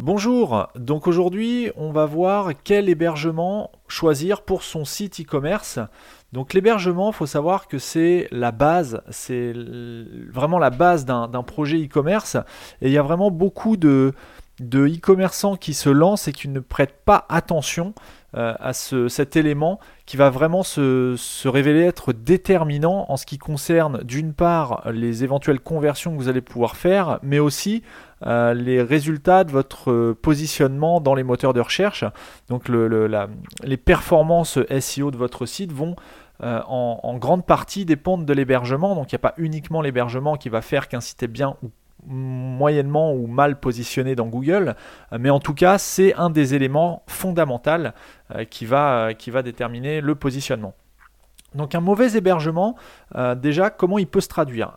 Bonjour, donc aujourd'hui on va voir quel hébergement choisir pour son site e-commerce. Donc l'hébergement, il faut savoir que c'est la base, c'est vraiment la base d'un projet e-commerce et il y a vraiment beaucoup de e-commerçants qui se lancent et qui ne prêtent pas attention euh, à cet élément qui va vraiment se, révéler être déterminant en ce qui concerne d'une part les éventuelles conversions que vous allez pouvoir faire, mais aussi euh, les résultats de votre positionnement dans les moteurs de recherche. Donc les performances SEO de votre site vont euh, en, grande partie dépendre de l'hébergement. Donc il n'y a pas uniquement l'hébergement qui va faire qu'un site est bien ou moyennement ou mal positionné dans Google, euh, mais en tout cas c'est un des éléments fondamentaux euh, qui va, qui va déterminer le positionnement. Donc un mauvais hébergement, euh, déjà, comment il peut se traduire?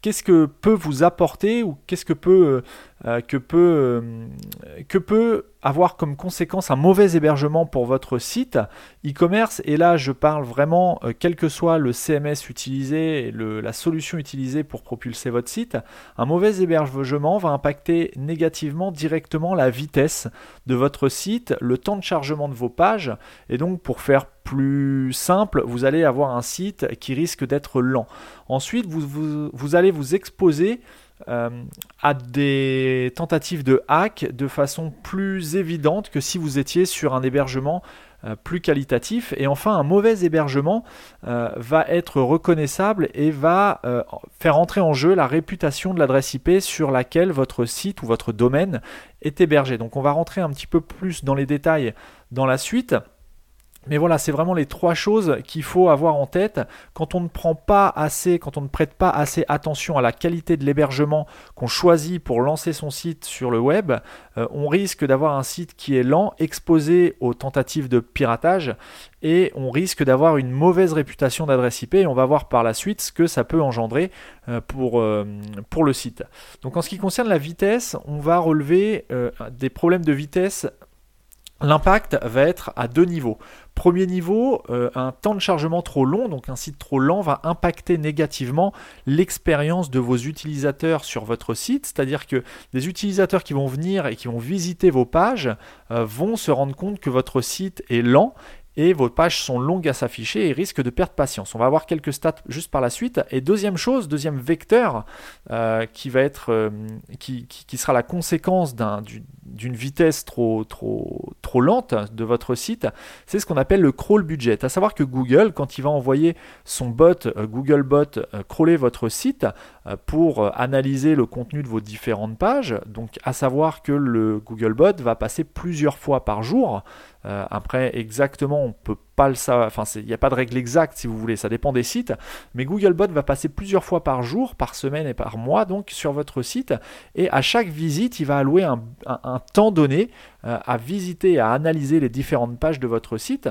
Qu'est-ce que peut vous apporter ou qu'est-ce que peut, que, peut, avoir comme conséquence un mauvais hébergement pour votre site? E-commerce. Et là, je parle vraiment, euh, quel que soit le CMS utilisé et la solution utilisée pour propulser votre site, un mauvais hébergement va impacter négativement directement la vitesse de votre site, le temps de chargement de vos pages. Et donc, pour faire plus simple, vous allez avoir un site qui risque d'être lent. Ensuite, vous, allez vous exposer euh, à des tentatives de hack de façon plus évidente que si vous étiez sur un hébergement euh, plus qualitatif. Et enfin, un mauvais hébergement euh, va être reconnaissable et va faire entrer en jeu la réputation de l'adresse IP sur laquelle votre site ou votre domaine est hébergé. Donc on va rentrer un petit peu plus dans les détails dans la suite. Mais voilà, c'est vraiment les trois choses qu'il faut avoir en tête. Quand on ne prend pas assez, quand on ne prête pas assez attention à la qualité de l'hébergement qu'on choisit pour lancer son site sur le web, euh, on risque d'avoir un site qui est lent, exposé aux tentatives de piratage, et on risque d'avoir une mauvaise réputation d'adresse IP, et on va voir par la suite ce que ça peut engendrer euh, euh, pour le site. Donc en ce qui concerne la vitesse, on va relever des problèmes de vitesse L'impact va être à deux niveaux. Premier niveau, euh, un temps de chargement trop long, donc un site trop lent, va impacter négativement l'expérience de vos utilisateurs sur votre site. C'est-à-dire que des utilisateurs qui vont venir et qui vont visiter vos pages euh, vont se rendre compte que votre site est lent et vos pages sont longues à s'afficher et risquent de perdre patience. On va voir quelques stats juste par la suite. Et deuxième chose, deuxième vecteur euh, qui va être, euh, qui, sera la conséquence d'une vitesse trop, trop, lente de votre site, c'est ce qu'on appelle le crawl budget. À savoir que Google, quand il va envoyer son bot, euh, Googlebot, crawler votre site pour analyser le contenu de vos différentes pages, donc à savoir que le Googlebot va passer plusieurs fois par jour euh, après, exactement, on peut pas le savoir. Enfin, il n'y a pas de règle exacte si vous voulez, ça dépend des sites. Mais Googlebot va passer plusieurs fois par jour, par semaine et par mois, donc sur votre site. Et à chaque visite, il va allouer un, temps donné euh, à visiter, à analyser les différentes pages de votre site.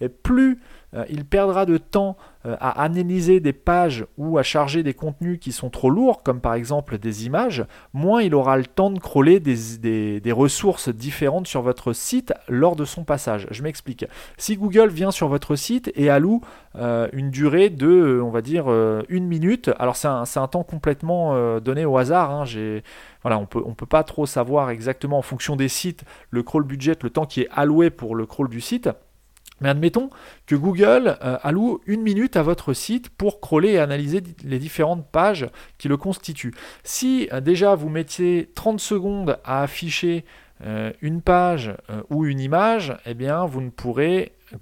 Et plus euh, il perdra de temps à analyser des pages ou à charger des contenus qui sont trop lourds, comme par exemple des images, moins il aura le temps de crawler des, ressources différentes sur votre site lors de son passage. Je m'explique. Si Google vient sur votre site et alloue euh, une durée de, on va dire, une minute, alors c'est un, temps complètement donné au hasard, hein, on ne peut pas trop savoir exactement en fonction des sites le crawl budget, le temps qui est alloué pour le crawl du site. Mais admettons que Google euh, alloue une minute à votre site pour crawler et analyser les différentes pages qui le constituent. Si euh, déjà vous mettiez 30 secondes à afficher euh, une page ou une image, eh bien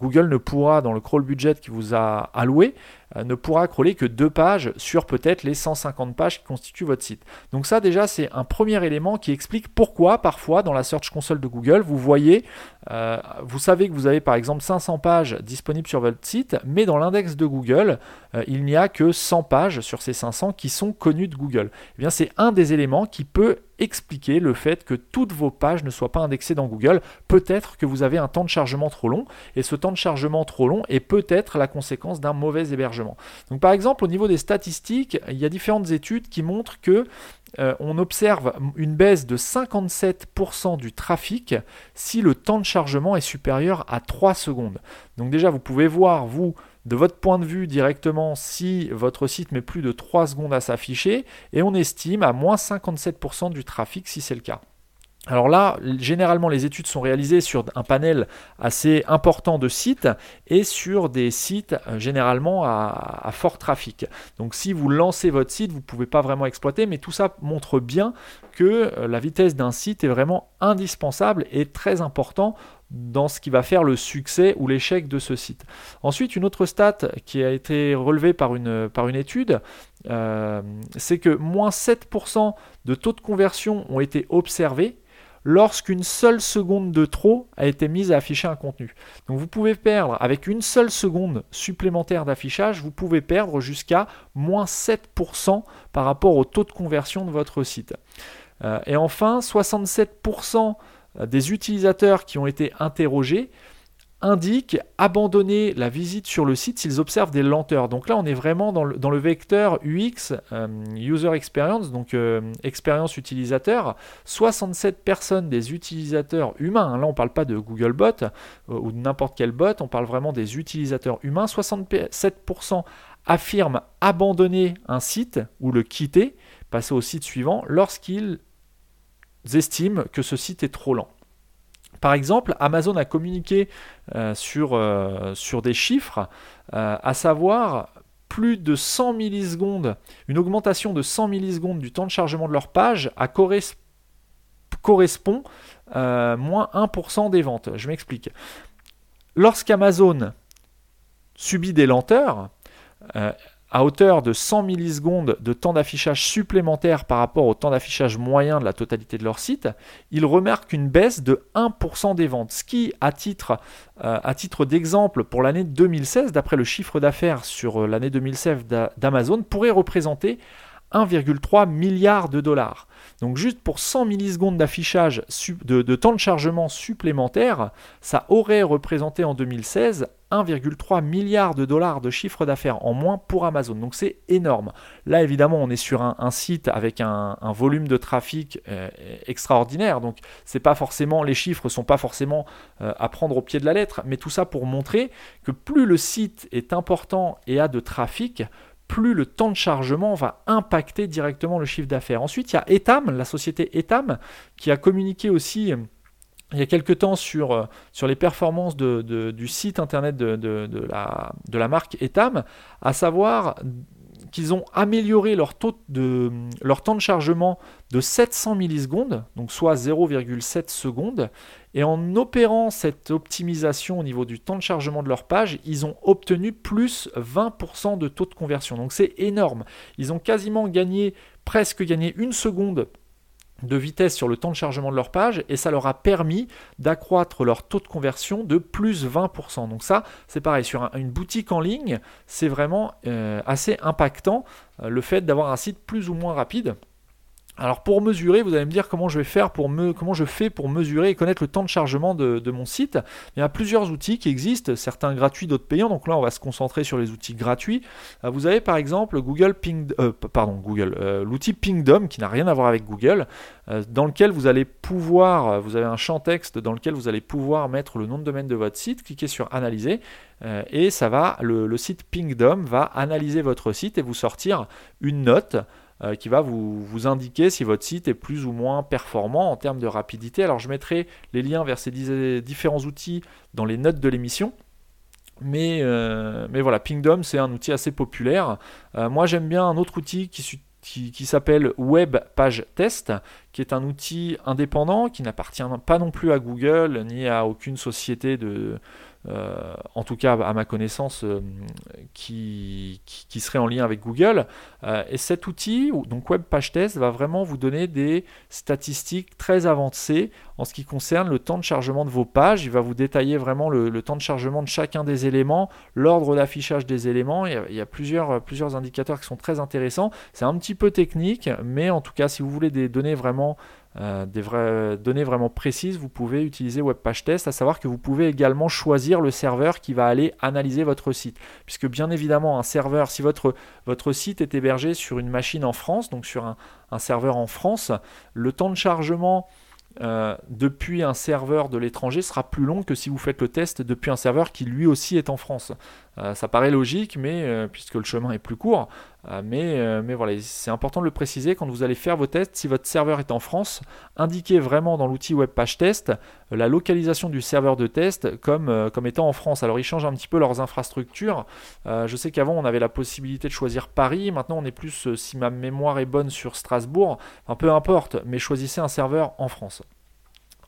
Google ne pourra, dans le crawl budget qui vous a alloué, ne pourra crawler que deux pages sur peut-être les 150 pages qui constituent votre site. Donc ça déjà c'est un premier élément qui explique pourquoi parfois dans la Search Console de Google vous voyez, euh, vous savez que vous avez par exemple 500 pages disponibles sur votre site, mais dans l'index de Google euh, il n'y a que 100 pages sur ces 500 qui sont connues de Google. Eh bien c'est un des éléments qui peut expliquer le fait que toutes vos pages ne soient pas indexées dans Google. Peut-être que vous avez un temps de chargement trop long et ce temps de chargement trop long est peut-être la conséquence d'un mauvais hébergement. Donc par exemple, au niveau des statistiques, il y a différentes études qui montrent que euh, on observe une baisse de 57% du trafic si le temps de chargement est supérieur à 3 secondes. Donc déjà, vous pouvez voir, vous, de votre point de vue directement, si votre site met plus de 3 secondes à s'afficher, et on estime à moins 57% du trafic si c'est le cas. Alors là, généralement, les études sont réalisées sur un panel assez important de sites et sur des sites euh, généralement à, fort trafic. Donc si vous lancez votre site, vous ne pouvez pas vraiment exploiter, mais tout ça montre bien que euh, la vitesse d'un site est vraiment indispensable et très important dans ce qui va faire le succès ou l'échec de ce site. Ensuite, une autre stat qui a été relevée par une, étude, euh, c'est que moins 7% de taux de conversion ont été observés lorsqu'une seule seconde de trop a été mise à afficher un contenu. Donc vous pouvez perdre, avec une seule seconde supplémentaire d'affichage, vous pouvez perdre jusqu'à moins 7% par rapport au taux de conversion de votre site. Euh, et enfin, 67% des utilisateurs qui ont été interrogés indique abandonner la visite sur le site s'ils observent des lenteurs. Donc là, on est vraiment dans le, vecteur UX, euh, User Experience, donc euh, expérience utilisateur. 67 personnes des utilisateurs humains, hein, là on ne parle pas de Google Bot euh, ou de n'importe quel bot, on parle vraiment des utilisateurs humains. 67% affirment abandonner un site ou le quitter, passer au site suivant, lorsqu'ils estiment que ce site est trop lent. Par exemple, Amazon a communiqué euh, sur, euh, sur, des chiffres, euh, à savoir plus de 100 millisecondes, une augmentation de 100 millisecondes du temps de chargement de leur page à correspond moins 1% des ventes. Je m'explique. Lorsqu'Amazon subit des lenteurs, à hauteur de 100 millisecondes de temps d'affichage supplémentaire par rapport au temps d'affichage moyen de la totalité de leur site, ils remarquent une baisse de 1% des ventes, ce qui, à titre, euh, titre d'exemple, pour l'année 2016, d'après le chiffre d'affaires sur euh, l'année 2016 d'Amazon, pourrait représenter 1,3 milliard de dollars. Donc juste pour 100 millisecondes d'affichage de, temps de chargement supplémentaire, ça aurait représenté en 2016 1,3 milliard de dollars de chiffre d'affaires en moins pour Amazon. Donc c'est énorme. Là évidemment on est sur un, site avec un, volume de trafic euh, extraordinaire. Donc c'est pas forcément les chiffres sont pas forcément euh, à prendre au pied de la lettre, mais tout ça pour montrer que plus le site est important et a de trafic, plus le temps de chargement va impacter directement le chiffre d'affaires. Ensuite, il y a Etam, la société Etam, qui a communiqué aussi euh, il y a quelques temps sur, euh, sur les performances du site internet de la marque Etam, à savoir qu'ils ont amélioré leur, temps de chargement de 700 millisecondes, donc soit 0,7 secondes, et en opérant cette optimisation au niveau du temps de chargement de leur page, ils ont obtenu plus 20% de taux de conversion. Donc c'est énorme. Ils ont quasiment gagné, presque gagné une seconde de vitesse sur le temps de chargement de leur page et ça leur a permis d'accroître leur taux de conversion de plus 20%. Donc ça, c'est pareil, sur une boutique en ligne, c'est vraiment euh, assez impactant euh, le fait d'avoir un site plus ou moins rapide. Alors pour mesurer, vous allez me dire comment je vais faire pour me, comment je fais pour mesurer et connaître le temps de chargement de, mon site. Il y a plusieurs outils qui existent, certains gratuits, d'autres payants. Donc là, on va se concentrer sur les outils gratuits. Euh, vous avez par exemple Google euh, euh, l'outil Pingdom qui n'a rien à voir avec Google, dans lequel vous allez pouvoir, vous avez un champ texte dans lequel vous allez pouvoir mettre le nom de domaine de votre site, cliquez sur analyser et ça va, le site Pingdom va analyser votre site et vous sortir une note. Euh, qui va vous, vous, indiquer si votre site est plus ou moins performant en termes de rapidité. Alors je mettrai les liens vers ces différents outils dans les notes de l'émission. Mais, euh, mais voilà, Pingdom, c'est un outil assez populaire. Euh, moi, j'aime bien un autre outil qui, qui s'appelle Web Page Test, qui est un outil indépendant qui n'appartient pas non plus à Google ni à aucune société de, euh, en tout cas à ma connaissance, euh, qui, serait en lien avec Google. Euh, et cet outil, donc Web Page Test, va vraiment vous donner des statistiques très avancées en ce qui concerne le temps de chargement de vos pages. Il va vous détailler vraiment le, temps de chargement de chacun des éléments, l'ordre d'affichage des éléments. Il y, a, plusieurs indicateurs qui sont très intéressants. C'est un petit peu technique, mais en tout cas, si vous voulez des données vraiment des vraies données vraiment précises, vous pouvez utiliser Web Page Test, à savoir que vous pouvez également choisir le serveur qui va aller analyser votre site. Puisque bien évidemment, un serveur, si votre, votre site est hébergé sur une machine en France, donc sur un, un serveur en France, le temps de chargement euh, depuis un serveur de l'étranger sera plus long que si vous faites le test depuis un serveur qui lui aussi est en France. Euh, ça paraît logique, mais euh, puisque le chemin est plus court, mais, mais voilà, c'est important de le préciser quand vous allez faire vos tests. Si votre serveur est en France, indiquez vraiment dans l'outil Web Page Test la localisation du serveur de test comme, comme étant en France. Alors ils changent un petit peu leurs infrastructures. je sais qu'avant on avait la possibilité de choisir Paris, maintenant on est plus, si ma mémoire est bonne, sur Strasbourg. Peu importe, mais choisissez un serveur en France.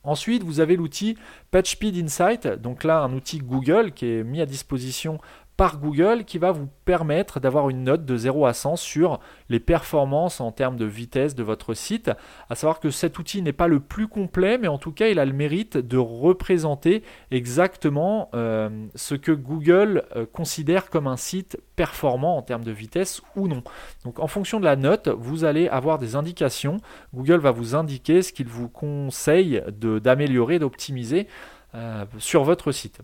Ensuite, vous avez l'outil PageSpeed Insight, donc là un outil Google qui est mis à disposition par Google qui va vous permettre d'avoir une note de 0 à 100 sur les performances en termes de vitesse de votre site. À savoir que cet outil n'est pas le plus complet, mais en tout cas, il a le mérite de représenter exactement euh, ce que Google euh, considère comme un site performant en termes de vitesse ou non. Donc en fonction de la note, vous allez avoir des indications. Google va vous indiquer ce qu'il vous conseille d'améliorer, d'optimiser euh, sur votre site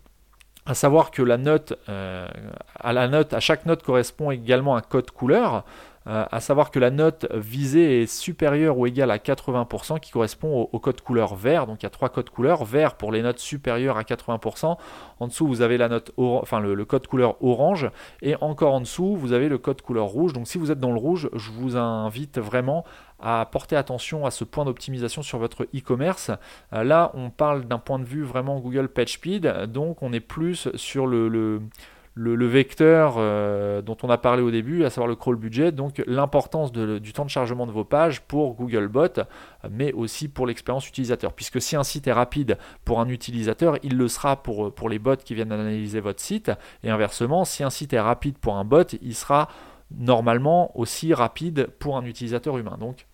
à savoir que la note, euh, à la note, à chaque note correspond également un code couleur. Euh, à savoir que la note visée est supérieure ou égale à 80% qui correspond au, code couleur vert. Donc il y a trois codes couleurs. Vert pour les notes supérieures à 80%. En dessous, vous avez la note enfin, le, code couleur orange. Et encore en dessous, vous avez le code couleur rouge. Donc si vous êtes dans le rouge, je vous invite vraiment à porter attention à ce point d'optimisation sur votre e-commerce. Euh, là, on parle d'un point de vue vraiment Google PageSpeed, donc on est plus sur le, le, vecteur euh, dont on a parlé au début, à savoir le crawl budget, donc l'importance du temps de chargement de vos pages pour Googlebot, mais aussi pour l'expérience utilisateur. Puisque si un site est rapide pour un utilisateur, il le sera pour, pour les bots qui viennent analyser votre site, et inversement, si un site est rapide pour un bot, il sera normalement aussi rapide pour un utilisateur humain. Donc,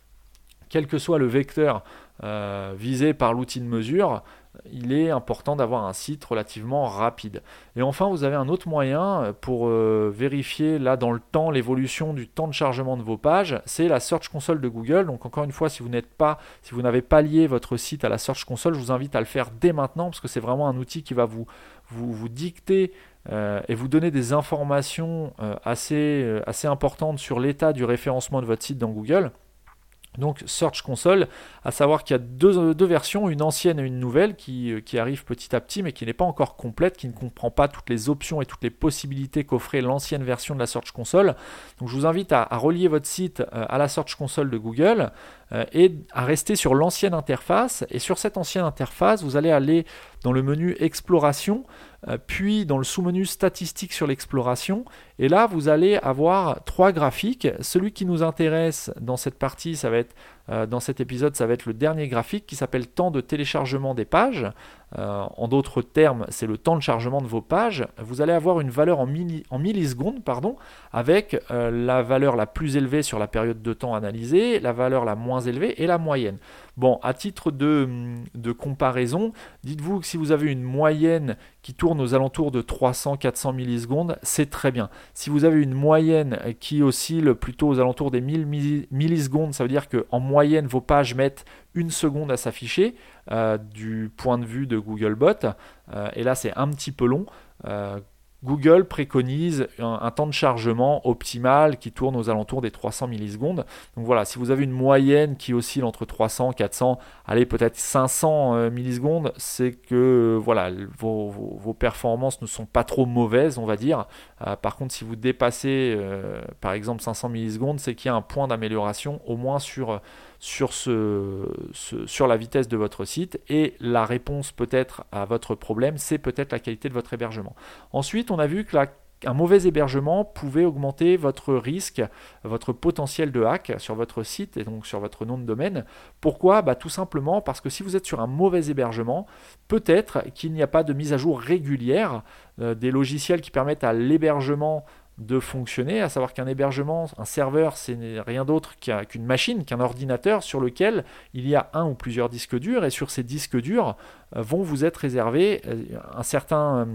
quel que soit le vecteur euh, visé par l'outil de mesure, il est important d'avoir un site relativement rapide. Et enfin, vous avez un autre moyen pour euh, vérifier là dans le temps l'évolution du temps de chargement de vos pages, c'est la Search Console de Google. Donc encore une fois, si vous n'êtes pas, si vous n'avez pas lié votre site à la Search Console, je vous invite à le faire dès maintenant parce que c'est vraiment un outil qui va vous, vous, vous dicter euh, et vous donner des informations euh, assez, assez importantes sur l'état du référencement de votre site dans Google. Donc Search Console, à savoir qu'il y a deux, deux, versions, une ancienne et une nouvelle qui, qui arrivent petit à petit mais qui n'est pas encore complète, qui ne comprend pas toutes les options et toutes les possibilités qu'offrait l'ancienne version de la Search Console. Donc je vous invite à, à relier votre site euh, à la Search Console de Google euh, et à rester sur l'ancienne interface. Et sur cette ancienne interface, vous allez aller dans le menu Exploration, euh, puis dans le sous-menu Statistiques sur l'exploration. Et là, vous allez avoir trois graphiques. Celui qui nous intéresse dans cette partie, ça va être euh, dans cet épisode, ça va être le dernier graphique qui s'appelle temps de téléchargement des pages. Euh, en d'autres termes, c'est le temps de chargement de vos pages. Vous allez avoir une valeur en, millisecondes, pardon, avec euh, la valeur la plus élevée sur la période de temps analysée, la valeur la moins élevée et la moyenne. Bon, à titre de, comparaison, dites-vous que si vous avez une moyenne qui tourne aux alentours de 300-400 millisecondes, c'est très bien. Si vous avez une moyenne qui oscille plutôt aux alentours des 1000 millisecondes, ça veut dire qu'en moyenne, vos pages mettent une seconde à s'afficher euh, du point de vue de Googlebot. Euh, et là, c'est un petit peu long. Euh, Google préconise un, temps de chargement optimal qui tourne aux alentours des 300 millisecondes. Donc voilà, si vous avez une moyenne qui oscille entre 300, 400, allez peut-être 500 euh, millisecondes, c'est que voilà, vos, performances ne sont pas trop mauvaises, on va dire. Euh, par contre, si vous dépassez euh, par exemple 500 millisecondes, c'est qu'il y a un point d'amélioration au moins sur sur, la vitesse de votre site et la réponse peut-être à votre problème, c'est peut-être la qualité de votre hébergement. Ensuite, on a vu que un mauvais hébergement pouvait augmenter votre risque, votre potentiel de hack sur votre site et donc sur votre nom de domaine. Pourquoi? Bah, Tout simplement parce que si vous êtes sur un mauvais hébergement, peut-être qu'il n'y a pas de mise à jour régulière euh, des logiciels qui permettent à l'hébergement de fonctionner, à savoir qu'un hébergement, un serveur, c'est rien d'autre qu'une machine, qu'un ordinateur sur lequel il y a un ou plusieurs disques durs, et sur ces disques durs euh, vont vous être réservés euh, un certain euh,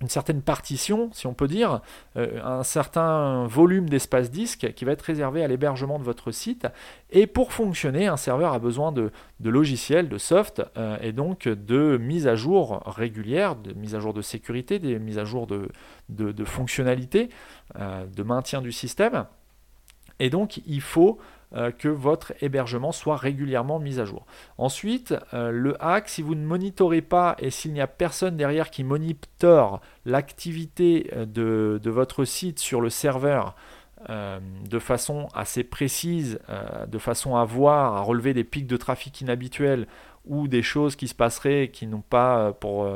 une certaine partition, si on peut dire, euh, un certain volume d'espace disque qui va être réservé à l'hébergement de votre site. Et pour fonctionner, un serveur a besoin de, logiciels, de soft, euh, et donc de mise à jour régulière, de mise à jour de sécurité, des mises à jour de, de, fonctionnalités, euh, de maintien du système. Et donc, il faut euh, que votre hébergement soit régulièrement mis à jour. Ensuite, euh, le hack, si vous ne monitorez pas et s'il n'y a personne derrière qui monitore l'activité euh, de, votre site sur le serveur, de façon assez précise, de façon à voir, à relever des pics de trafic inhabituels ou des choses qui se passeraient qui n'ont pas pour,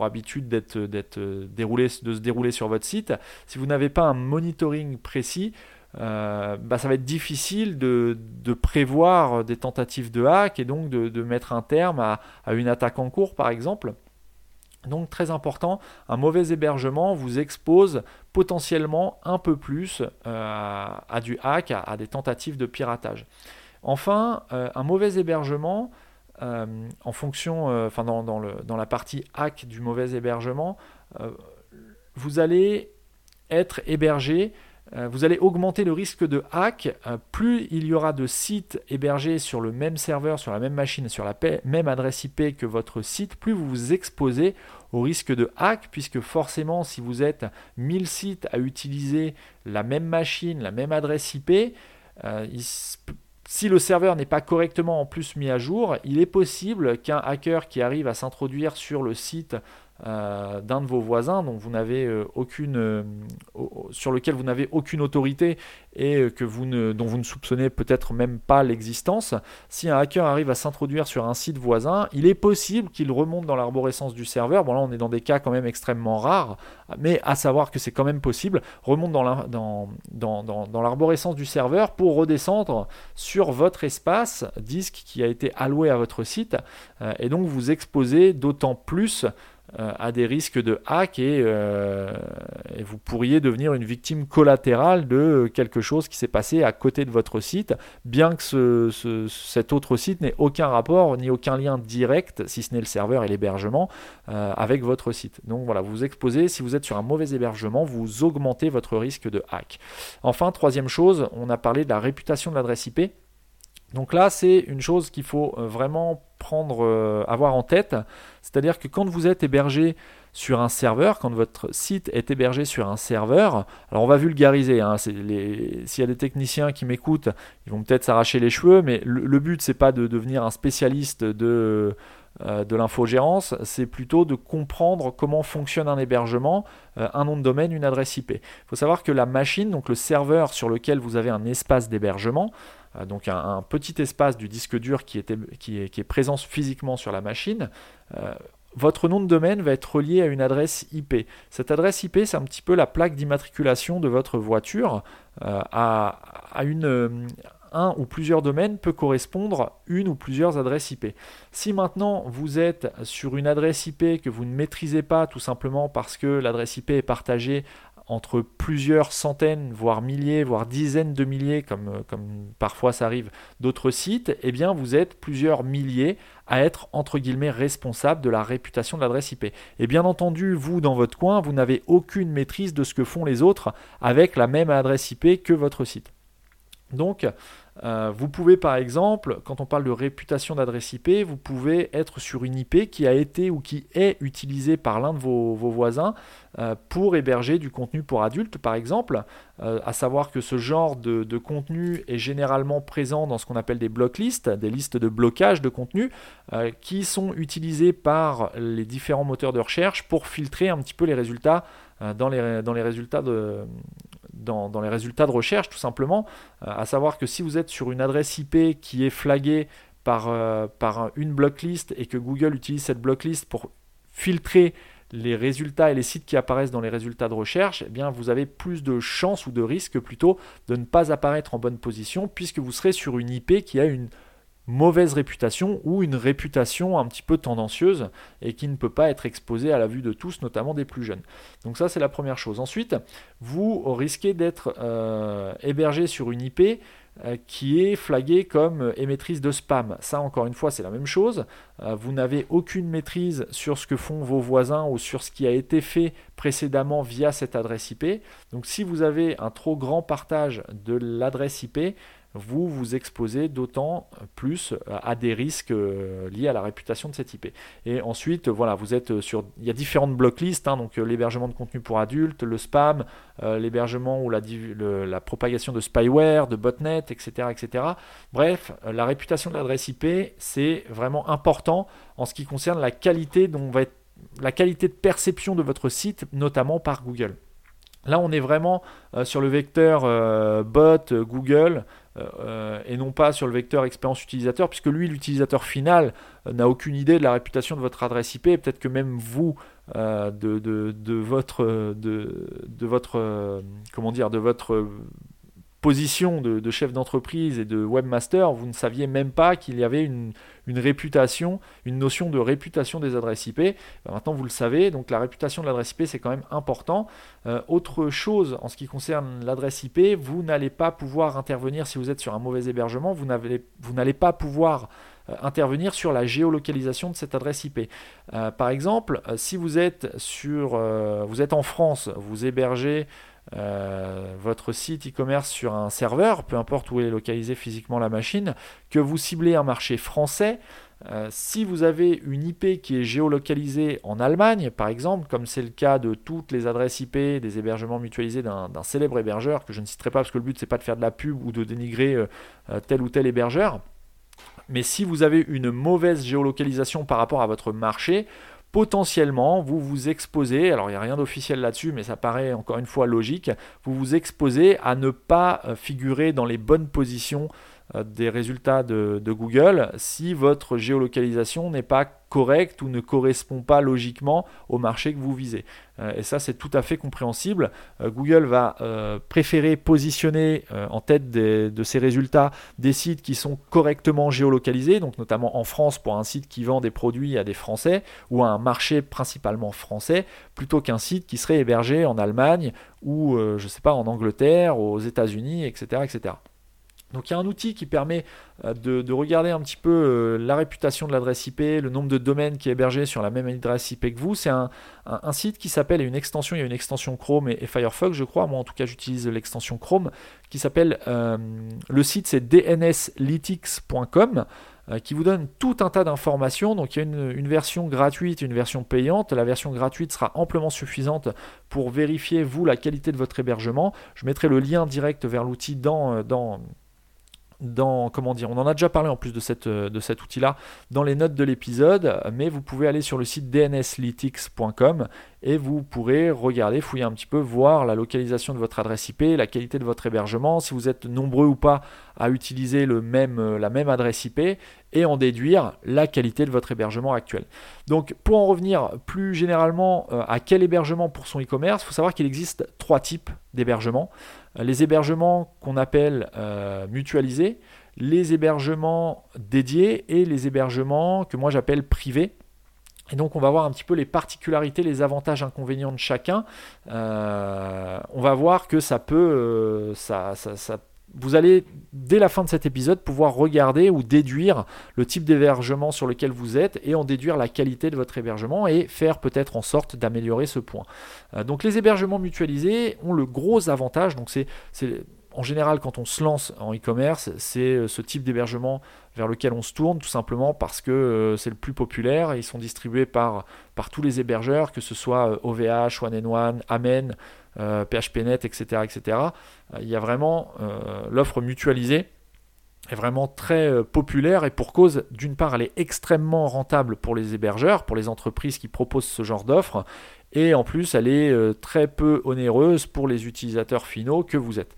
habitude d'être, d'être déroulées, de se dérouler sur votre site. Si vous n'avez pas un monitoring précis, euh, bah, ça va être difficile de, prévoir des tentatives de hack et donc de, mettre un terme à, une attaque en cours par exemple. Donc très important, un mauvais hébergement vous expose potentiellement un peu plus euh, à, du hack, à, des tentatives de piratage. Enfin, euh, un mauvais hébergement, en fonction, enfin dans, dans, la partie hack du mauvais hébergement, vous allez être hébergé vous allez augmenter le risque de hack. Euh, plus il y aura de sites hébergés sur le même serveur, sur la même machine, sur la même adresse IP que votre site, plus vous vous exposez au risque de hack, puisque forcément, si vous êtes 1000 sites à utiliser la même machine, la même adresse IP, euh, si le serveur n'est pas correctement en plus mis à jour, il est possible qu'un hacker qui arrive à s'introduire sur le site euh, d'un de vos voisins dont vous n'avez euh, aucune, euh, sur lequel vous n'avez aucune autorité et que vous ne, dont vous ne soupçonnez peut-être même pas l'existence, si un hacker arrive à s'introduire sur un site voisin, il est possible qu'il remonte dans l'arborescence du serveur. Bon là on est dans des cas quand même extrêmement rares, mais à savoir que c'est quand même possible, remonte dans, dans, dans, dans l'arborescence du serveur pour redescendre sur votre espace disque qui a été alloué à votre site et donc vous exposez d'autant plus à des risques de hack euh, et, vous pourriez devenir une victime collatérale de quelque chose qui s'est passé à côté de votre site, bien que cet autre site n'ait aucun rapport ni aucun lien direct, si ce n'est le serveur et l'hébergement, euh, avec votre site. Donc voilà, vous exposez, si vous êtes sur un mauvais hébergement, vous augmentez votre risque de hack. Enfin, troisième chose, on a parlé de la réputation de l'adresse IP. Donc là, c'est une chose qu'il faut euh, vraiment euh, avoir en tête. C'est-à-dire que quand vous êtes hébergé sur un serveur, quand votre site est hébergé sur un serveur, alors on va vulgariser, hein, s'il y a des techniciens qui m'écoutent, ils vont peut-être s'arracher les cheveux, mais le, but c'est pas de devenir un spécialiste de, euh, de l'infogérance, c'est plutôt de comprendre comment fonctionne un hébergement, un nom de domaine, une adresse IP. Il faut savoir que la machine, donc le serveur sur lequel vous avez un espace d'hébergement, euh, donc un, petit espace du disque dur qui, est, présent physiquement sur la machine, euh, votre nom de domaine va être relié à une adresse IP. Cette adresse IP, c'est un petit peu la plaque d'immatriculation de votre voiture. Euh, à, un ou plusieurs domaines peut correspondre une ou plusieurs adresses IP. Si maintenant vous êtes sur une adresse IP que vous ne maîtrisez pas tout simplement parce que l'adresse IP est partagée entre plusieurs centaines, voire milliers, voire dizaines de milliers, comme, euh, comme parfois ça arrive, d'autres sites, eh bien vous êtes plusieurs milliers à être entre guillemets responsable de la réputation de l'adresse IP. Et bien entendu, vous dans votre coin, vous n'avez aucune maîtrise de ce que font les autres avec la même adresse IP que votre site. Donc, euh, vous pouvez par exemple, quand on parle de réputation d'adresse IP, vous pouvez être sur une IP qui a été ou qui est utilisée par l'un de vos, voisins euh, pour héberger du contenu pour adultes par exemple, euh, à savoir que ce genre de, contenu est généralement présent dans ce qu'on appelle des block lists, des listes de blocage de contenu, qui sont utilisées par les différents moteurs de recherche pour filtrer un petit peu les résultats dans les résultats de, dans, les résultats de recherche, tout simplement, euh, à savoir que si vous êtes sur une adresse IP qui est flaguée par, euh, par une blocklist et que Google utilise cette blocklist pour filtrer les résultats et les sites qui apparaissent dans les résultats de recherche, eh bien vous avez plus de chances ou de risques plutôt de ne pas apparaître en bonne position puisque vous serez sur une IP qui a une mauvaise réputation ou une réputation un petit peu tendancieuse et qui ne peut pas être exposée à la vue de tous, notamment des plus jeunes. Donc ça c'est la première chose. Ensuite, vous risquez d'être euh, hébergé sur une IP euh, qui est flaguée comme émettrice de spam. Ça, encore une fois, c'est la même chose. Euh, vous n'avez aucune maîtrise sur ce que font vos voisins ou sur ce qui a été fait précédemment via cette adresse IP. Donc si vous avez un trop grand partage de l'adresse IP, vous vous exposez d'autant plus à des risques euh, liés à la réputation de cette IP. Et ensuite, voilà, vous êtes sur, il y a différentes blocklists, hein, donc euh, l'hébergement de contenu pour adultes, le spam, euh, l'hébergement ou la, la, propagation de spyware, de botnet, etc., etc. Bref, la réputation de l'adresse IP, c'est vraiment important en ce qui concerne la qualité dont va être la qualité de perception de votre site, notamment par Google. Là, on est vraiment sur le vecteur bot, Google, euh, et non pas sur le vecteur expérience utilisateur, puisque lui, l'utilisateur final, euh, n'a aucune idée de la réputation de votre adresse IP, et peut-être que même vous, euh, de, votre, de votre, comment dire, de votre position de, chef d'entreprise et de webmaster, vous ne saviez même pas qu'il y avait une, réputation, une notion de réputation des adresses IP. Ben, maintenant, vous le savez, donc la réputation de l'adresse IP, c'est quand même important. Euh, autre chose en ce qui concerne l'adresse IP, vous n'allez pas pouvoir intervenir si vous êtes sur un mauvais hébergement, vous n'allez pas pouvoir euh, intervenir sur la géolocalisation de cette adresse IP. Euh, par exemple, si vous êtes, sur, vous êtes en France, vous hébergez euh, votre site e-commerce sur un serveur, peu importe où est localisée physiquement la machine, que vous ciblez un marché français, euh, si vous avez une IP qui est géolocalisée en Allemagne, par exemple, comme c'est le cas de toutes les adresses IP des hébergements mutualisés d'un célèbre hébergeur, que je ne citerai pas parce que le but c'est pas de faire de la pub ou de dénigrer euh, tel ou tel hébergeur, mais si vous avez une mauvaise géolocalisation par rapport à votre marché, potentiellement, vous vous exposez, alors il n'y a rien d'officiel là-dessus, mais ça paraît encore une fois logique, vous vous exposez à ne pas euh, figurer dans les bonnes positions des résultats de, Google si votre géolocalisation n'est pas correcte ou ne correspond pas logiquement au marché que vous visez. Euh, et ça, c'est tout à fait compréhensible. Euh, Google va préférer positionner en tête de ses résultats des sites qui sont correctement géolocalisés, donc notamment en France pour un site qui vend des produits à des Français ou à un marché principalement français, plutôt qu'un site qui serait hébergé en Allemagne ou, je ne sais pas, en Angleterre, aux États-Unis, etc., etc. Donc il y a un outil qui permet euh, de, regarder un petit peu euh, la réputation de l'adresse IP, le nombre de domaines qui est hébergé sur la même adresse IP que vous. C'est un, site qui s'appelle, une extension, il y a une extension Chrome et, Firefox je crois, moi en tout cas j'utilise l'extension Chrome, qui s'appelle, euh, le site c'est dnslytics.com qui vous donne tout un tas d'informations. Donc il y a une, version gratuite une version payante. La version gratuite sera amplement suffisante pour vérifier, vous, la qualité de votre hébergement. Je mettrai le lien direct vers l'outil dans, dans, comment dire, on en a déjà parlé en plus de, cette, de cet outil-là dans les notes de l'épisode, mais vous pouvez aller sur le site dnslytics.com et vous pourrez regarder, fouiller un petit peu, voir la localisation de votre adresse IP, la qualité de votre hébergement, si vous êtes nombreux ou pas à utiliser même, la même adresse IP et en déduire la qualité de votre hébergement actuel. Donc pour en revenir plus généralement euh, à quel hébergement pour son e-commerce, il faut savoir qu'il existe trois types d'hébergements. Euh, les hébergements qu'on appelle euh, mutualisés, les hébergements dédiés et les hébergements que moi j'appelle privés. Et donc on va voir un petit peu les particularités, les avantages, inconvénients de chacun. Euh, on va voir que ça peut, ça, ça, ça vous allez, dès la fin de cet épisode, pouvoir regarder ou déduire le type d'hébergement sur lequel vous êtes et en déduire la qualité de votre hébergement et faire peut-être en sorte d'améliorer ce point. Euh, donc les hébergements mutualisés ont le gros avantage, donc c'est en général, quand on se lance en e-commerce, c'est euh, ce type d'hébergement vers lequel on se tourne, tout simplement parce que euh, c'est le plus populaire. Ils sont distribués par, tous les hébergeurs, que ce soit OVH, One One, Amen, PHPNet, etc., etc. Il y a vraiment euh, l'offre mutualisée est vraiment très euh, populaire et pour cause, d'une part, elle est extrêmement rentable pour les hébergeurs, pour les entreprises qui proposent ce genre d'offre, et en plus, elle est très peu onéreuse pour les utilisateurs finaux que vous êtes.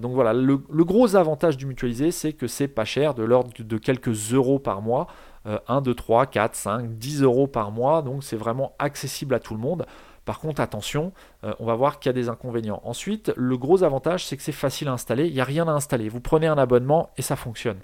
donc voilà, le, gros avantage du mutualisé, c'est que c'est pas cher, de l'ordre de quelques euros par mois, 1, 2, 3, 4, 5, 10 euros par mois, donc c'est vraiment accessible à tout le monde. Par contre, attention, euh, on va voir qu'il y a des inconvénients. Ensuite, le gros avantage, c'est que c'est facile à installer. Il n'y a rien à installer. Vous prenez un abonnement et ça fonctionne.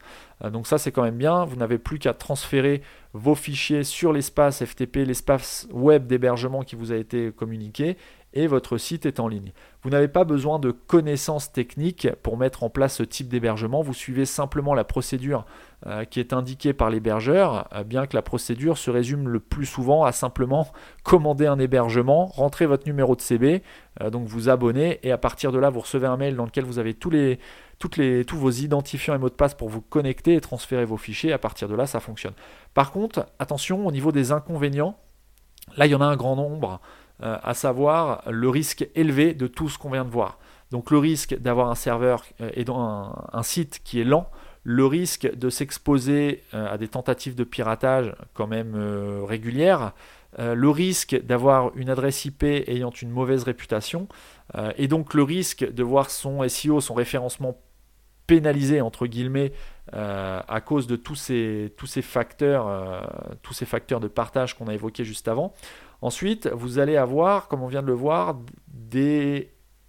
Euh, donc ça, c'est quand même bien. Vous n'avez plus qu'à transférer vos fichiers sur l'espace FTP, l'espace web d'hébergement qui vous a été communiqué. Et votre site est en ligne. Vous n'avez pas besoin de connaissances techniques pour mettre en place ce type d'hébergement. Vous suivez simplement la procédure euh, qui est indiquée par l'hébergeur, euh, bien que la procédure se résume le plus souvent à simplement commander un hébergement, rentrer votre numéro de CB, euh, donc vous abonner et à partir de là vous recevez un mail dans lequel vous avez tous les, toutes les, tous vos identifiants et mots de passe pour vous connecter et transférer vos fichiers. À partir de là, ça fonctionne. Par contre, attention au niveau des inconvénients. Là, il y en a un grand nombre. Euh, à savoir le risque élevé de tout ce qu'on vient de voir. Donc le risque d'avoir un serveur euh, et un, site qui est lent, le risque de s'exposer euh, à des tentatives de piratage quand même régulières, le risque d'avoir une adresse IP ayant une mauvaise réputation, et donc le risque de voir son SEO, son référencement pénalisé entre guillemets à cause de tous ces, tous ces facteurs, tous ces facteurs de partage qu'on a évoqués juste avant. Ensuite, vous allez avoir, comme on vient de le voir,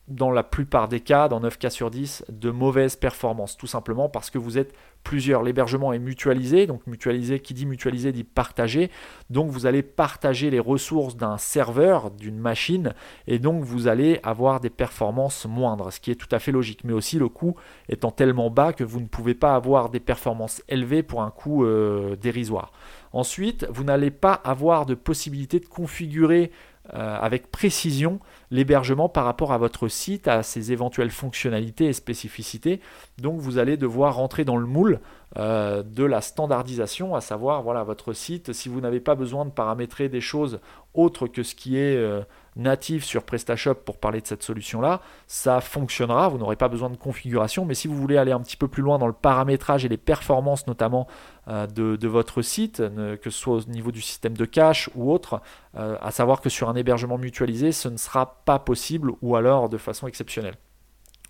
dans la plupart des cas, dans 9 cas sur 10, de mauvaises performances, tout simplement parce que vous êtes plusieurs. L'hébergement est mutualisé, donc mutualisé, qui dit mutualisé dit partager. Donc vous allez partager les ressources d'un serveur, d'une machine, et donc vous allez avoir des performances moindres, ce qui est tout à fait logique. Mais aussi le coût étant tellement bas que vous ne pouvez pas avoir des performances élevées pour un coût euh, dérisoire. Ensuite, vous n'allez pas avoir de possibilité de configurer euh, avec précision l'hébergement par rapport à votre site, à ses éventuelles fonctionnalités et spécificités. Donc vous allez devoir rentrer dans le moule euh, de la standardisation, à savoir voilà votre site, si vous n'avez pas besoin de paramétrer des choses autres que ce qui est euh, natif sur PrestaShop pour parler de cette solution-là, ça fonctionnera, vous n'aurez pas besoin de configuration, mais si vous voulez aller un petit peu plus loin dans le paramétrage et les performances notamment euh, de, votre site, que ce soit au niveau du système de cache ou autre, euh, à savoir que sur un hébergement mutualisé, ce ne sera pas possible ou alors de façon exceptionnelle.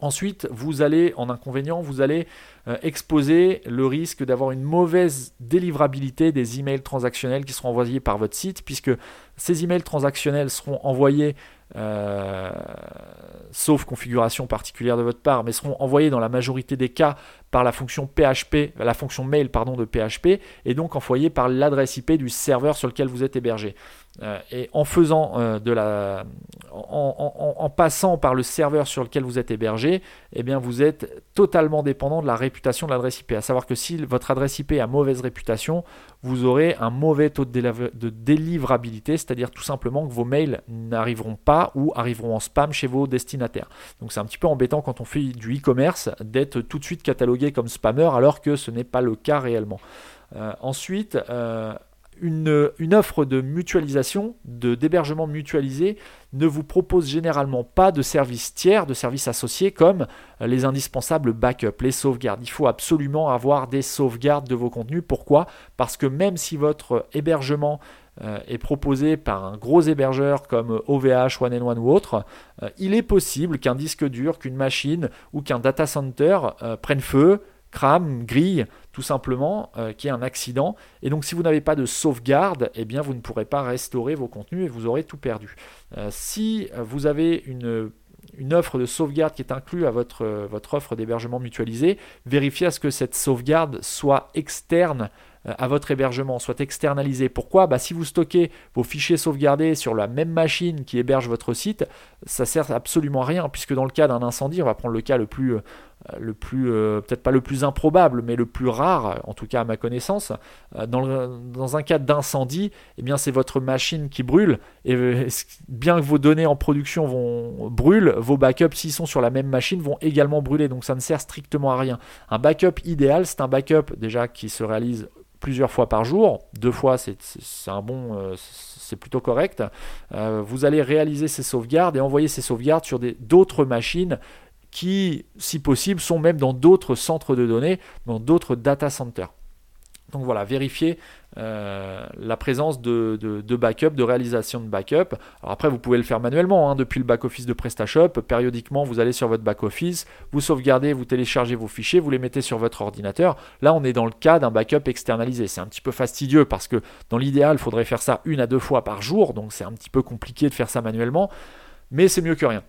Ensuite, vous allez, en inconvénient, vous allez euh, exposer le risque d'avoir une mauvaise délivrabilité des emails transactionnels qui seront envoyés par votre site, puisque ces emails transactionnels seront envoyés, euh, sauf configuration particulière de votre part, mais seront envoyés dans la majorité des cas par la fonction PHP, la fonction mail de PHP, et donc envoyés par l'adresse IP du serveur sur lequel vous êtes hébergé. Euh, et en faisant euh, de la, en, passant par le serveur sur lequel vous êtes hébergé, eh bien vous êtes totalement dépendant de la réputation de l'adresse IP. À savoir que si votre adresse IP a mauvaise réputation, vous aurez un mauvais taux de délivrabilité, c'est-à-dire tout simplement que vos mails n'arriveront pas ou arriveront en spam chez vos destinataires. Donc c'est un petit peu embêtant quand on fait du e-commerce d'être tout de suite catalogué comme spammer alors que ce n'est pas le cas réellement. Euh, ensuite, une, offre de mutualisation, de d'hébergement mutualisé, ne vous propose généralement pas de services tiers, de services associés comme euh, les indispensables backups, les sauvegardes. Il faut absolument avoir des sauvegardes de vos contenus. Pourquoi? Parce que même si votre hébergement euh, est proposé par un gros hébergeur comme OVH, One One ou autre, euh, il est possible qu'un disque dur, qu'une machine ou qu'un data center prenne feu, crame, grille, tout simplement, euh, qui est un accident. Et donc si vous n'avez pas de sauvegarde, eh bien vous ne pourrez pas restaurer vos contenus et vous aurez tout perdu. Euh, si vous avez une une offre de sauvegarde qui est inclue à votre, votre offre d'hébergement mutualisé, vérifiez à ce que cette sauvegarde soit externe euh, à votre hébergement, soit externalisée. Pourquoi? Bah, Si vous stockez vos fichiers sauvegardés sur la même machine qui héberge votre site, ça sert absolument à rien, puisque dans le cas d'un incendie, on va prendre le cas le plus, euh, le plus, euh, peut-être pas le plus improbable, mais le plus rare, en tout cas à ma connaissance. Euh, dans, un cas d'incendie, eh bien c'est votre machine qui brûle, et bien que vos données en production vont brûler, vos backups, s'ils sont sur la même machine, vont également brûler, donc ça ne sert strictement à rien. Un backup idéal, c'est un backup déjà qui se réalise plusieurs fois par jour, deux fois c'est un bon, c'est plutôt correct. vous allez réaliser ces sauvegardes et envoyer ces sauvegardes sur d'autres machines qui, si possible, sont même dans d'autres centres de données, dans d'autres data centers. Donc voilà, vérifiez euh, la présence de, backup, de réalisation de backup. Alors après, vous pouvez le faire manuellement hein, depuis le back-office de PrestaShop. Périodiquement, vous allez sur votre back-office, vous sauvegardez, vous téléchargez vos fichiers, vous les mettez sur votre ordinateur. Là, on est dans le cas d'un backup externalisé. C'est un petit peu fastidieux parce que dans l'idéal, il faudrait faire ça une à deux fois par jour. Donc c'est un petit peu compliqué de faire ça manuellement. Mais c'est mieux que rien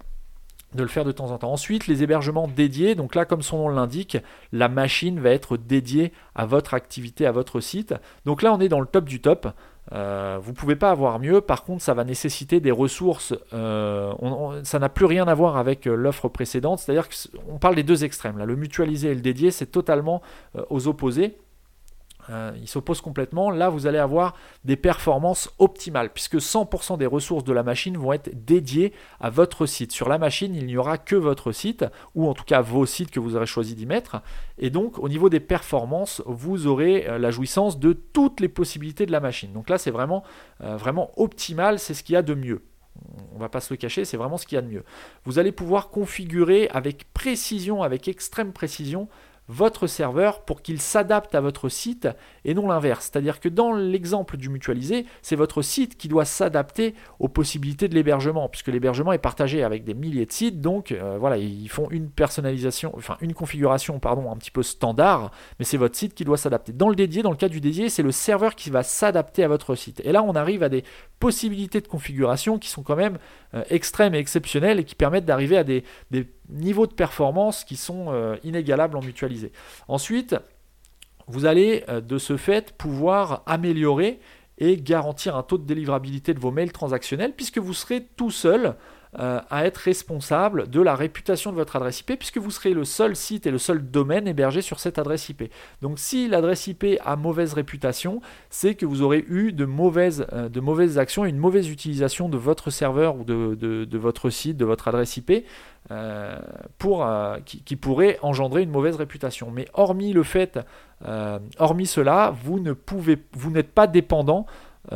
de le faire de temps en temps. Ensuite, les hébergements dédiés, donc là, comme son nom l'indique, la machine va être dédiée à votre activité, à votre site. Donc là, on est dans le top du top. Euh, vous ne pouvez pas avoir mieux, par contre ça va nécessiter des ressources, ça n'a plus rien à voir avec l'offre précédente, c'est-à-dire qu'on parle des deux extrêmes, là. le mutualisé et le dédié c'est totalement aux opposés. Euh, il s'oppose complètement. Là, vous allez avoir des performances optimales, puisque 100% des ressources de la machine vont être dédiées à votre site. Sur la machine, il n'y aura que votre site, ou en tout cas vos sites que vous aurez choisi d'y mettre. Et donc, au niveau des performances, vous aurez euh, la jouissance de toutes les possibilités de la machine. Donc là, c'est vraiment, euh, optimal, c'est ce qu'il y a de mieux on va pas se le cacher, c'est vraiment ce qu'il y a de mieux. Vous allez pouvoir configurer avec précision, avec extrême précision, votre serveur pour qu'il s'adapte à votre site et non l'inverse. C'est-à-dire que dans l'exemple du mutualisé, c'est votre site qui doit s'adapter aux possibilités de l'hébergement, puisque l'hébergement est partagé avec des milliers de sites, donc euh, voilà, ils font une personnalisation, enfin une configuration un petit peu standard, mais c'est votre site qui doit s'adapter. Dans le dédié, dans le cas du dédié, c'est le serveur qui va s'adapter à votre site. Et là, on arrive à des possibilités de configuration qui sont quand même euh, extrêmes et exceptionnelles et qui permettent d'arriver à des, niveaux de performance qui sont euh, inégalables en mutualisé. Ensuite, vous allez euh, de ce fait pouvoir améliorer et garantir un taux de délivrabilité de vos mails transactionnels puisque vous serez tout seul euh, à être responsable de la réputation de votre adresse IP, puisque vous serez le seul site et le seul domaine hébergé sur cette adresse IP. Donc si l'adresse IP a mauvaise réputation, c'est que vous aurez eu de mauvaises, euh, de actions et une mauvaise utilisation de votre serveur ou de, votre site, de votre adresse IP, euh, qui, pourrait engendrer une mauvaise réputation. Mais hormis le fait, hormis cela, vous vous n'êtes pas dépendant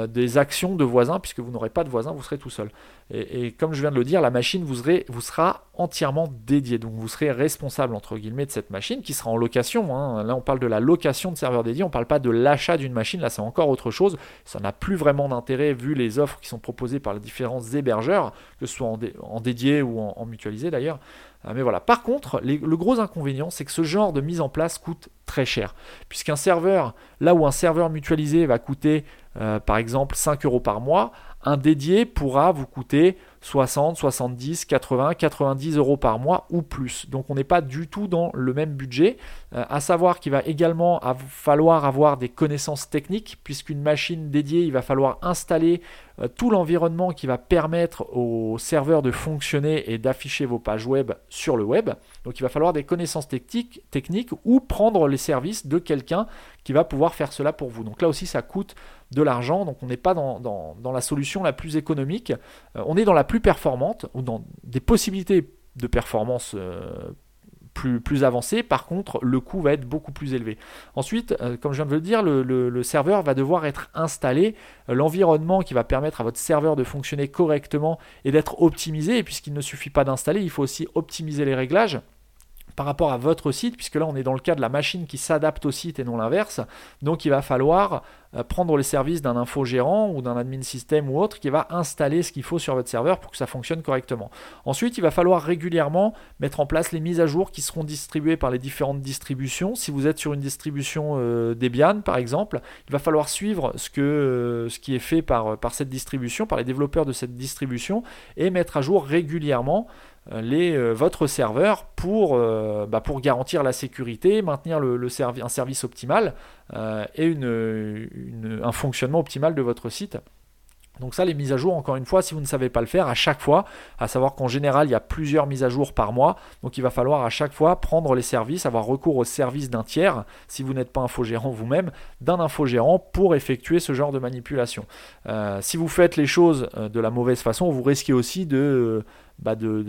des actions de voisins, puisque vous n'aurez pas de voisins, vous serez tout seul. Et, comme je viens de le dire, la machine vous, sera entièrement dédiée. Donc vous serez responsable entre guillemets de cette machine qui sera en location. Hein. Là on parle de la location de serveurs dédiés, on ne parle pas de l'achat d'une machine. Là c'est encore autre chose. Ça n'a plus vraiment d'intérêt vu les offres qui sont proposées par les différents hébergeurs, que ce soit en, dédié ou en, mutualisé d'ailleurs. Euh, mais voilà. Par contre, le gros inconvénient, c'est que ce genre de mise en place coûte très cher. Puisqu'un serveur, là où un serveur mutualisé va coûter euh, par exemple 5 euros par mois, un dédié pourra vous coûter 60, 70, 80, 90 euros par mois ou plus. Donc on n'est pas du tout dans le même budget. Euh, à savoir qu'il va également falloir avoir des connaissances techniques, puisqu'une machine dédiée, il va falloir installer euh, tout l'environnement qui va permettre au serveur de fonctionner et d'afficher vos pages web sur le web. Donc il va falloir des connaissances techniques, techniques ou prendre les services de quelqu'un qui va pouvoir faire cela pour vous. Donc là aussi ça coûte de l'argent, donc on n'est pas dans, la solution la plus économique, euh, on est dans la plus performante ou dans des possibilités de performance euh, plus, avancées. Par contre, le coût va être beaucoup plus élevé. Ensuite, euh, comme je viens de le dire, le, le, serveur va devoir être installé. L'environnement qui va permettre à votre serveur de fonctionner correctement et d'être optimisé. Puisqu'il ne suffit pas d'installer, il faut aussi optimiser les réglages par rapport à votre site, puisque là on est dans le cas de la machine qui s'adapte au site et non l'inverse. Donc il va falloir prendre les services d'un infogérant ou d'un admin système ou autre qui va installer ce qu'il faut sur votre serveur pour que ça fonctionne correctement. Ensuite, il va falloir régulièrement mettre en place les mises à jour qui seront distribuées par les différentes distributions. Si vous êtes sur une distribution euh, Debian par exemple, il va falloir suivre ce, euh, qui est fait par, cette distribution, par les développeurs de cette distribution et mettre à jour régulièrement euh, les, euh, votre serveur pour, euh, bah, pour garantir la sécurité, maintenir un service optimal et un fonctionnement optimal de votre site. Donc ça, les mises à jour, encore une fois, si vous ne savez pas le faire, à chaque fois, à savoir qu'en général, il y a plusieurs mises à jour par mois, donc il va falloir à chaque fois prendre les services, avoir recours au service d'un tiers, si vous n'êtes pas infogérant vous-même, d'un infogérant pour effectuer ce genre de manipulation. si vous faites les choses de la mauvaise façon, vous risquez aussi de bah, de,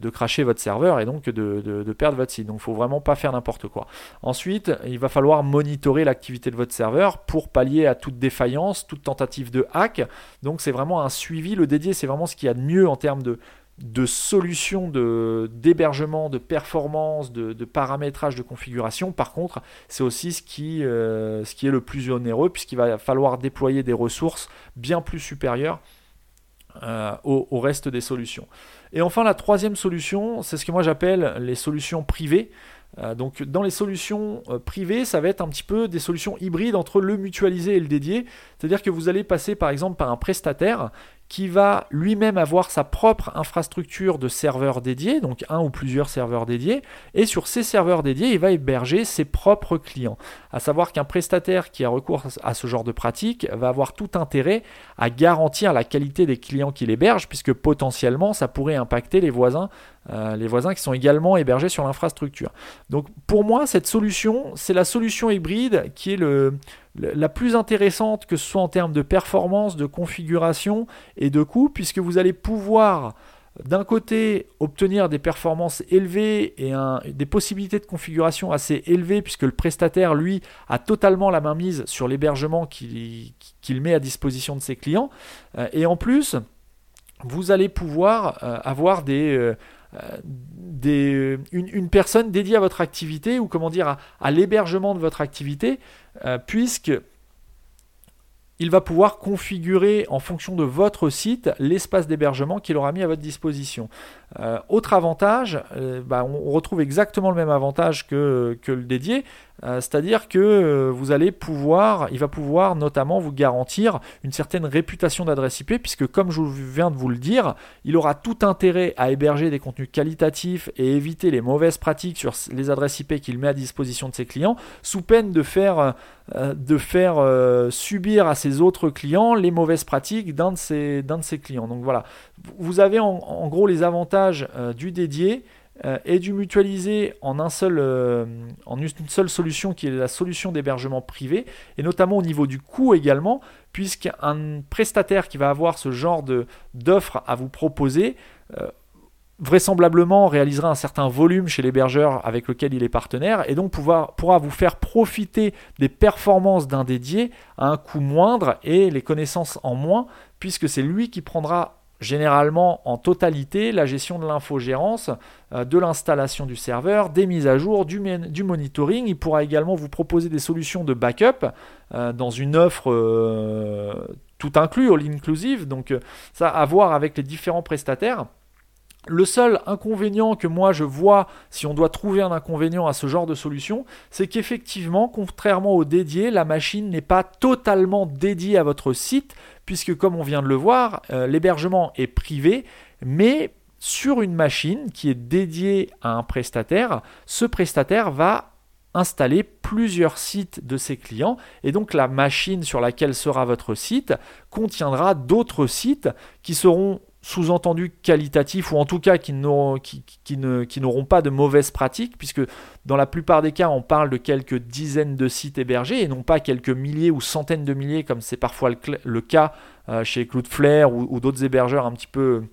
de, cracher votre serveur et donc de, perdre votre site. Donc il ne faut vraiment pas faire n'importe quoi. Ensuite, il va falloir monitorer l'activité de votre serveur pour pallier à toute défaillance, toute tentative de hack. Donc c'est vraiment un suivi. Le dédié, c'est vraiment ce qu'il y a de mieux en termes de, de solutions d'hébergement, de, performance, de, paramétrage, de configuration. Par contre, c'est aussi euh, ce qui est le plus onéreux puisqu'il va falloir déployer des ressources bien plus supérieures euh, au, reste des solutions. Et enfin, la troisième solution, c'est ce que moi j'appelle les solutions privées. Euh, donc dans les solutions euh, privées, ça va être un petit peu des solutions hybrides entre le mutualisé et le dédié. C'est-à-dire que vous allez passer par exemple par un prestataire qui va lui-même avoir sa propre infrastructure de serveurs dédiés, donc un ou plusieurs serveurs dédiés, et sur ces serveurs dédiés, il va héberger ses propres clients. À savoir qu'un prestataire qui a recours à ce genre de pratique va avoir tout intérêt à garantir la qualité des clients qu'il héberge, puisque potentiellement ça pourrait impacter les voisins, euh, les voisins qui sont également hébergés sur l'infrastructure. Donc pour moi, cette solution, c'est la solution hybride qui est le, la plus intéressante, que ce soit en termes de performance, de configuration et de coût, puisque vous allez pouvoir d'un côté obtenir des performances élevées et des possibilités de configuration assez élevées, puisque le prestataire, lui, a totalement la main mise sur l'hébergement qu'il met à disposition de ses clients. Euh, et en plus, vous allez pouvoir euh, avoir. Euh, une, personne dédiée à votre activité ou comment dire à l'hébergement de votre activité euh, puisque il va pouvoir configurer en fonction de votre site l'espace d'hébergement qu'il aura mis à votre disposition. Euh, autre avantage, euh, bah, on retrouve exactement le même avantage que, que le dédié, euh, c'est-à-dire que euh, vous allez pouvoir, il va pouvoir notamment vous garantir une certaine réputation d'adresse IP, puisque comme je viens de vous le dire, il aura tout intérêt à héberger des contenus qualitatifs et éviter les mauvaises pratiques sur les adresses IP qu'il met à disposition de ses clients, sous peine de faire, euh, subir à ses autres clients les mauvaises pratiques d'un de ses, de ses clients. Donc voilà, vous avez en gros les avantages du dédié euh, et du mutualiser euh, en une seule solution qui est la solution d'hébergement privé, et notamment au niveau du coût également, puisqu'un prestataire qui va avoir ce genre d'offre à vous proposer, euh, vraisemblablement réalisera un certain volume chez l'hébergeur avec lequel il est partenaire, et donc pourra vous faire profiter des performances d'un dédié à un coût moindre et les connaissances en moins, puisque c'est lui qui prendra généralement en totalité la gestion de l'infogérance, euh, de l'installation du serveur, des mises à jour, du, monitoring. Il pourra également vous proposer des solutions de backup euh, dans une offre euh, tout inclus, all inclusive. Donc ça à voir avec les différents prestataires. Le seul inconvénient que moi je vois, si on doit trouver un inconvénient à ce genre de solution, c'est qu'effectivement, contrairement au dédié, la machine n'est pas totalement dédiée à votre site, puisque comme on vient de le voir, euh, l'hébergement est privé, mais sur une machine qui est dédiée à un prestataire, ce prestataire va installer plusieurs sites de ses clients et donc la machine sur laquelle sera votre site contiendra d'autres sites qui seront sous-entendu qualitatifs ou en tout cas qui n'auront, qui, n'auront pas de mauvaises pratiques puisque dans la plupart des cas on parle de quelques dizaines de sites hébergés et non pas quelques milliers ou centaines de milliers comme c'est parfois le, cas euh, chez Cloudflare ou, ou d'autres hébergeurs un petit peu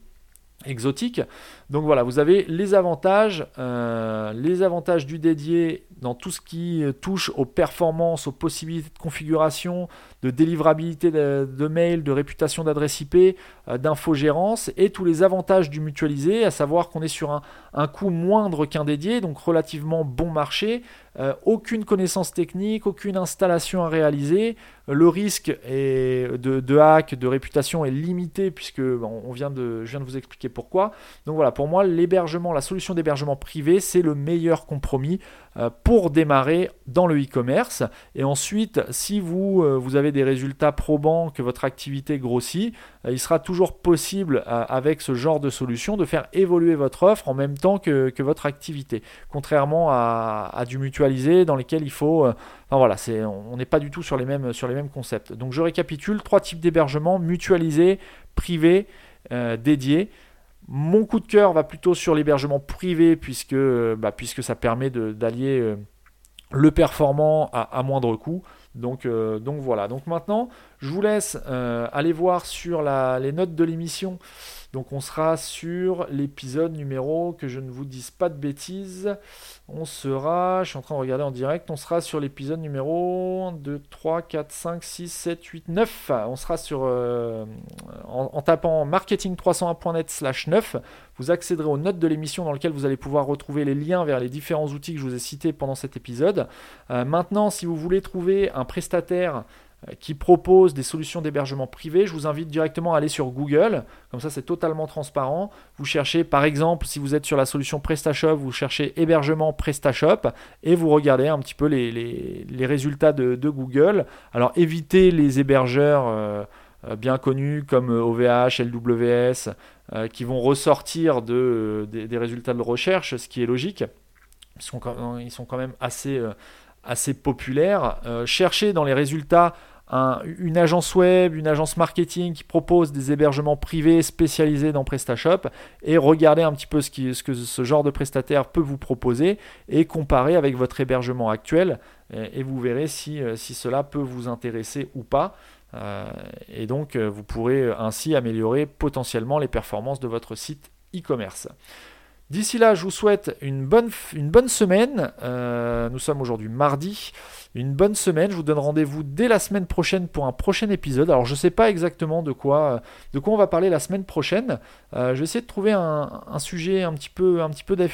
exotiques. Donc voilà, vous avez les avantages, euh, les avantages du dédié dans tout ce qui touche aux performances, aux possibilités de configuration, de délivrabilité de, mail, de réputation d'adresse IP, euh, d'infogérance et tous les avantages du mutualisé, à savoir qu'on est sur un, coût moindre qu'un dédié, donc relativement bon marché, euh, aucune connaissance technique, aucune installation à réaliser, le risque est de, hack, de réputation est limité puisque on vient de, je viens de vous expliquer pourquoi. Donc voilà, pour moi, l'hébergement, la solution d'hébergement privé, c'est le meilleur compromis pour démarrer dans le e-commerce. Et ensuite, si vous, euh, avez des résultats probants, que votre activité grossit, euh, il sera toujours possible avec ce genre de solution de faire évoluer votre offre en même temps que, votre activité. Contrairement à, du mutualisé dans lequel il faut... enfin voilà, on n'est pas du tout sur les, mêmes, sur les mêmes concepts. Donc je récapitule, trois types d'hébergement, mutualisé, privé, dédié. Mon coup de cœur va plutôt sur l'hébergement privé puisque, euh, bah, ça permet d'allier euh, le performant à, moindre coût. Euh, donc, voilà. Donc maintenant, je vous laisse aller voir sur les notes de l'émission donc on sera sur l'épisode numéro, que je ne vous dise pas de bêtises, on sera, je suis en train de regarder en direct, on sera sur l'épisode numéro 2, 3, 4, 5, 6, 7, 8, 9. On sera sur, euh, en, tapant marketing301.net slash 9, vous accéderez aux notes de l'émission dans lesquelles vous allez pouvoir retrouver les liens vers les différents outils que je vous ai cités pendant cet épisode. Euh, maintenant, si vous voulez trouver un prestataire qui propose des solutions d'hébergement privé, je vous invite directement à aller sur Google. Comme ça, c'est totalement transparent. Vous cherchez, par exemple, si vous êtes sur la solution PrestaShop, vous cherchez hébergement PrestaShop et vous regardez un petit peu les, résultats de, Google. Alors, évitez les hébergeurs. Euh, bien connus comme OVH, LWS, qui vont ressortir de, des, résultats de recherche, ce qui est logique. Ils sont quand, sont quand même assez, assez populaires. cherchez dans les résultats une agence web, une agence marketing qui propose des hébergements privés spécialisés dans PrestaShop et regardez un petit peu ce, que ce genre de prestataire peut vous proposer et comparez avec votre hébergement actuel et, vous verrez si, euh, si, cela peut vous intéresser ou pas. Euh, et donc euh, vous pourrez ainsi améliorer potentiellement les performances de votre site e-commerce. D'ici là, je vous souhaite une bonne, semaine. nous sommes aujourd'hui mardi une bonne semaine. Je vous donne rendez-vous dès la semaine prochaine pour un prochain épisode. Alors je ne sais pas exactement de quoi, de quoi on va parler la semaine prochaine. Euh, je vais essayer de trouver un, sujet un petit peu,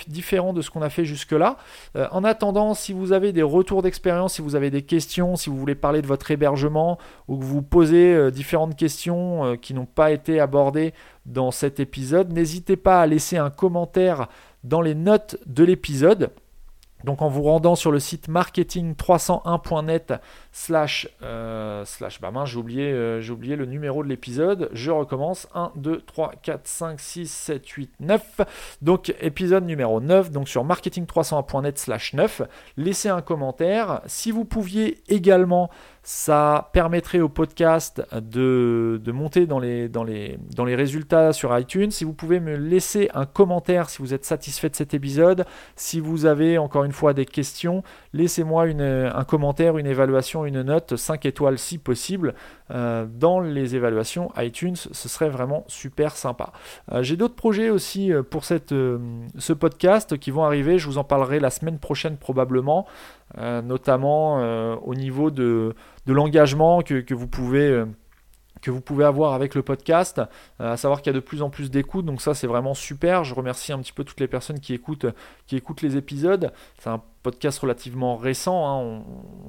différent de ce qu'on a fait jusque-là. Euh, en attendant, si vous avez des retours d'expérience, si vous avez des questions, si vous voulez parler de votre hébergement ou que vous posez euh, différentes questions qui n'ont pas été abordées dans cet épisode, n'hésitez pas à laisser un commentaire dans les notes de l'épisode. Donc en vous rendant sur le site marketing301.net slash, euh, slash bah j'ai oublié, euh, j'ai oublié le numéro de l'épisode, je recommence, 1, 2, 3, 4, 5, 6, 7, 8, 9, donc épisode numéro 9, donc sur marketing301.net slash 9, laissez un commentaire, si vous pouviez également ça permettrait au podcast de, monter dans les, dans, les, dans les résultats sur iTunes. Si vous pouvez me laisser un commentaire si vous êtes satisfait de cet épisode, si vous avez encore une fois des questions, laissez-moi un commentaire, une évaluation, une note, 5 étoiles si possible, euh, dans les évaluations iTunes. Ce serait vraiment super sympa. Euh, j'ai d'autres projets aussi euh, pour cette, ce podcast qui vont arriver. Je vous en parlerai la semaine prochaine probablement. Notamment au niveau de, l'engagement que, vous pouvez euh, que vous pouvez avoir avec le podcast, à savoir qu'il y a de plus en plus d'écoutes, donc ça c'est vraiment super. Je remercie un petit peu toutes les personnes qui écoutent, qui écoutent les épisodes. C'est un podcast relativement récent. Hein.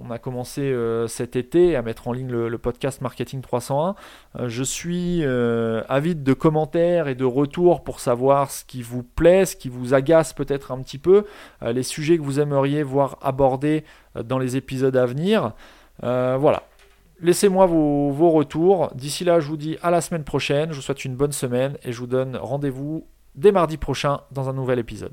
On, a commencé euh, cet été à mettre en ligne le, podcast Marketing 301. Euh, je suis euh, avide de commentaires et de retours pour savoir ce qui vous plaît, ce qui vous agace peut-être un petit peu, les sujets que vous aimeriez voir abordés dans les épisodes à venir. Voilà. Laissez-moi vos, vos retours. D'ici là, je vous dis à la semaine prochaine. Je vous souhaite une bonne semaine et je vous donne rendez-vous dès mardi prochain dans un nouvel épisode.